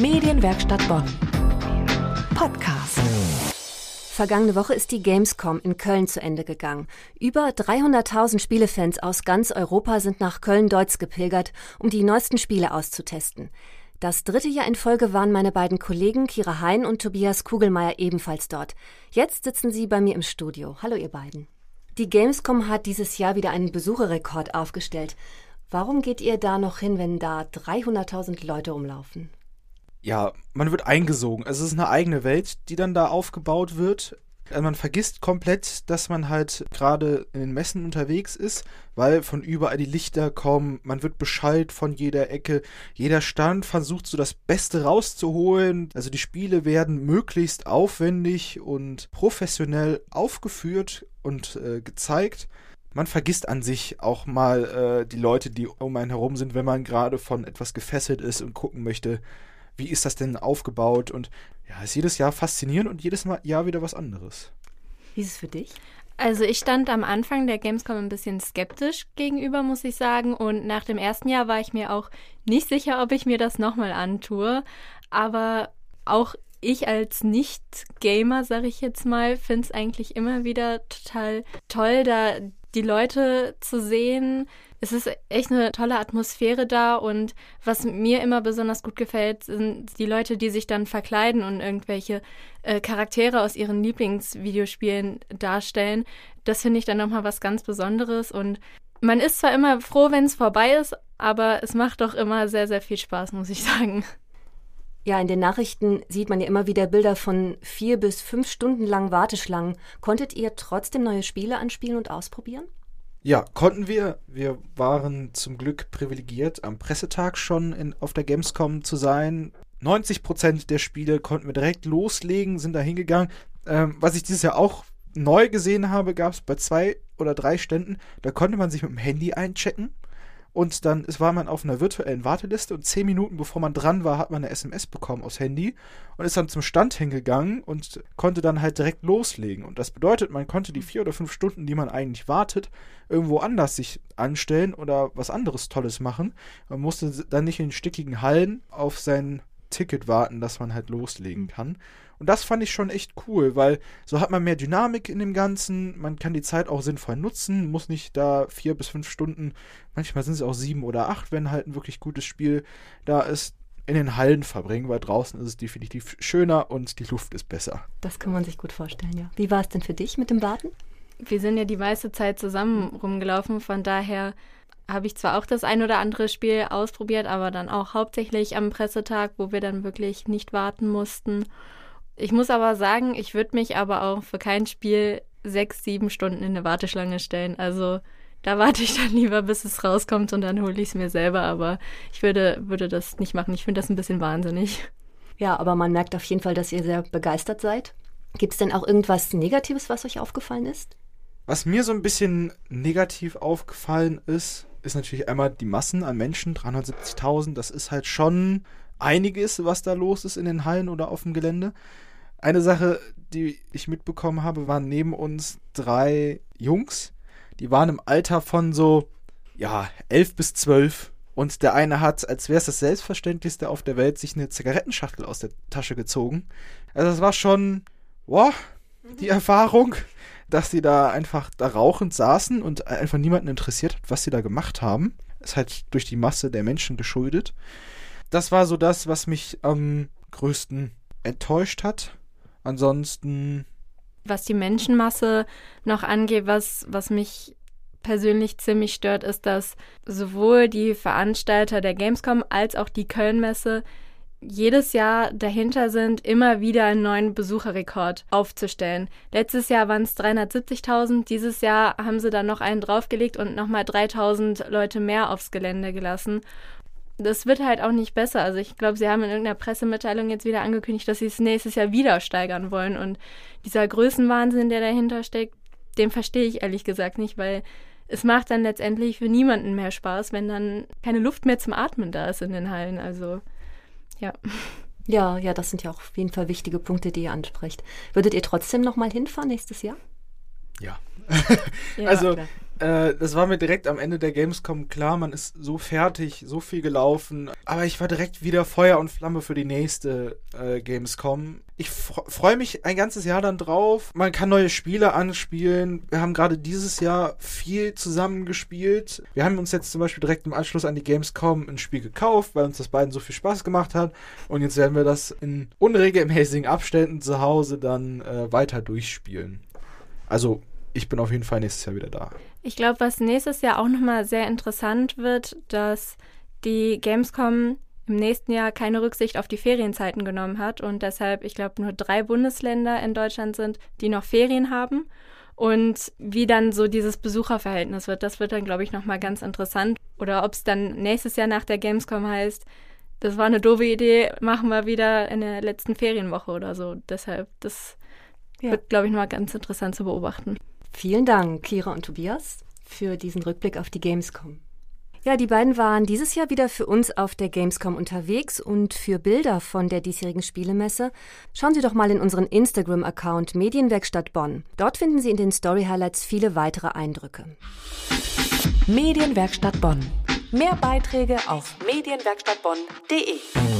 Medienwerkstatt Bonn. Podcast. Vergangene Woche ist die Gamescom in Köln zu Ende gegangen. Über 300.000 Spielefans aus ganz Europa sind nach Köln-Deutz gepilgert, um die neuesten Spiele auszutesten. Das dritte Jahr in Folge waren meine beiden Kollegen Kira Hein und Tobias Kugelmeier ebenfalls dort. Jetzt sitzen sie bei mir im Studio. Hallo ihr beiden. Die Gamescom hat dieses Jahr wieder einen Besucherrekord aufgestellt. Warum geht ihr da noch hin, wenn da 300.000 Leute rumlaufen? Ja, man wird eingesogen. Also es ist eine eigene Welt, die dann da aufgebaut wird. Also man vergisst komplett, dass man halt gerade in den Messen unterwegs ist, weil von überall die Lichter kommen, man wird Bescheid von jeder Ecke, jeder Stand versucht so das Beste rauszuholen. Also die Spiele werden möglichst aufwendig und professionell aufgeführt und äh, gezeigt man vergisst an sich auch mal äh, die Leute, die um einen herum sind, wenn man gerade von etwas gefesselt ist und gucken möchte, wie ist das denn aufgebaut und ja, ist jedes Jahr faszinierend und jedes Mal Jahr wieder was anderes. Wie ist es für dich? Also ich stand am Anfang der Gamescom ein bisschen skeptisch gegenüber, muss ich sagen. Und nach dem ersten Jahr war ich mir auch nicht sicher, ob ich mir das nochmal antue. Aber auch ich als Nicht-Gamer, sag ich jetzt mal, finde es eigentlich immer wieder total toll, da die Leute zu sehen. Es ist echt eine tolle Atmosphäre da und was mir immer besonders gut gefällt, sind die Leute, die sich dann verkleiden und irgendwelche äh, Charaktere aus ihren Lieblingsvideospielen darstellen. Das finde ich dann nochmal was ganz Besonderes und man ist zwar immer froh, wenn es vorbei ist, aber es macht doch immer sehr, sehr viel Spaß, muss ich sagen. Ja, in den Nachrichten sieht man ja immer wieder Bilder von vier bis fünf Stunden langen Warteschlangen. Konntet ihr trotzdem neue Spiele anspielen und ausprobieren? Ja, konnten wir. Wir waren zum Glück privilegiert, am Pressetag schon in, auf der Gamescom zu sein. 90 Prozent der Spiele konnten wir direkt loslegen, sind da hingegangen. Ähm, was ich dieses Jahr auch neu gesehen habe, gab es bei zwei oder drei Ständen, da konnte man sich mit dem Handy einchecken und dann war man auf einer virtuellen Warteliste und zehn Minuten bevor man dran war, hat man eine SMS bekommen aufs Handy und ist dann zum Stand hingegangen und konnte dann halt direkt loslegen. Und das bedeutet, man konnte die vier oder fünf Stunden, die man eigentlich wartet, irgendwo anders sich anstellen oder was anderes Tolles machen. Man musste dann nicht in stickigen Hallen auf sein Ticket warten, dass man halt loslegen kann. Und das fand ich schon echt cool, weil so hat man mehr Dynamik in dem Ganzen, man kann die Zeit auch sinnvoll nutzen, muss nicht da vier bis fünf Stunden, manchmal sind es auch sieben oder acht, wenn halt ein wirklich gutes Spiel da ist, in den Hallen verbringen, weil draußen ist es definitiv schöner und die Luft ist besser. Das kann man sich gut vorstellen, ja. Wie war es denn für dich mit dem Warten? Wir sind ja die meiste Zeit zusammen rumgelaufen, von daher habe ich zwar auch das ein oder andere Spiel ausprobiert, aber dann auch hauptsächlich am Pressetag, wo wir dann wirklich nicht warten mussten. Ich muss aber sagen, ich würde mich aber auch für kein Spiel sechs, sieben Stunden in eine Warteschlange stellen. Also da warte ich dann lieber, bis es rauskommt und dann hole ich es mir selber. Aber ich würde, würde das nicht machen. Ich finde das ein bisschen wahnsinnig. Ja, aber man merkt auf jeden Fall, dass ihr sehr begeistert seid. Gibt es denn auch irgendwas Negatives, was euch aufgefallen ist? Was mir so ein bisschen negativ aufgefallen ist, ist natürlich einmal die Massen an Menschen, 370.000. Das ist halt schon einiges, was da los ist in den Hallen oder auf dem Gelände. Eine Sache, die ich mitbekommen habe, waren neben uns drei Jungs. Die waren im Alter von so, ja, elf bis zwölf. Und der eine hat, als wäre es das Selbstverständlichste auf der Welt, sich eine Zigarettenschachtel aus der Tasche gezogen. Also es war schon, boah, die Erfahrung, dass sie da einfach da rauchend saßen und einfach niemanden interessiert hat, was sie da gemacht haben. Ist halt durch die Masse der Menschen geschuldet. Das war so das, was mich am größten enttäuscht hat. Ansonsten. Was die Menschenmasse noch angeht, was, was mich persönlich ziemlich stört, ist, dass sowohl die Veranstalter der Gamescom als auch die Kölnmesse jedes Jahr dahinter sind, immer wieder einen neuen Besucherrekord aufzustellen. Letztes Jahr waren es 370.000, dieses Jahr haben sie dann noch einen draufgelegt und nochmal 3.000 Leute mehr aufs Gelände gelassen das wird halt auch nicht besser. Also ich glaube, sie haben in irgendeiner Pressemitteilung jetzt wieder angekündigt, dass sie es nächstes Jahr wieder steigern wollen. Und dieser Größenwahnsinn, der dahinter steckt, den verstehe ich ehrlich gesagt nicht, weil es macht dann letztendlich für niemanden mehr Spaß, wenn dann keine Luft mehr zum Atmen da ist in den Hallen. Also ja. Ja, ja, das sind ja auch auf jeden Fall wichtige Punkte, die ihr ansprecht. Würdet ihr trotzdem noch mal hinfahren nächstes Jahr? Ja. ja also klar Äh, das war mir direkt am Ende der Gamescom klar, man ist so fertig, so viel gelaufen. Aber ich war direkt wieder Feuer und Flamme für die nächste äh, Gamescom. Ich freue mich ein ganzes Jahr dann drauf. Man kann neue Spiele anspielen. Wir haben gerade dieses Jahr viel zusammen gespielt. Wir haben uns jetzt zum Beispiel direkt im Anschluss an die Gamescom ein Spiel gekauft, weil uns das beiden so viel Spaß gemacht hat. Und jetzt werden wir das in unregelmäßigen Abständen zu Hause dann äh, weiter durchspielen. Also ich bin auf jeden Fall nächstes Jahr wieder da. Ich glaube, was nächstes Jahr auch nochmal sehr interessant wird, dass die Gamescom im nächsten Jahr keine Rücksicht auf die Ferienzeiten genommen hat und deshalb, ich glaube, nur drei Bundesländer in Deutschland sind, die noch Ferien haben. Und wie dann so dieses Besucherverhältnis wird, das wird dann, glaube ich, nochmal ganz interessant. Oder ob es dann nächstes Jahr nach der Gamescom heißt, das war eine doofe Idee, machen wir wieder in der letzten Ferienwoche oder so. Deshalb, das ja. wird, glaube ich, nochmal ganz interessant zu beobachten. Vielen Dank, Kira und Tobias, für diesen Rückblick auf die Gamescom. Ja, die beiden waren dieses Jahr wieder für uns auf der Gamescom unterwegs und für Bilder von der diesjährigen Spielemesse schauen Sie doch mal in unseren Instagram-Account Medienwerkstatt Bonn. Dort finden Sie in den Story Highlights viele weitere Eindrücke. Medienwerkstatt Bonn. Mehr Beiträge auf medienwerkstattbonn.de.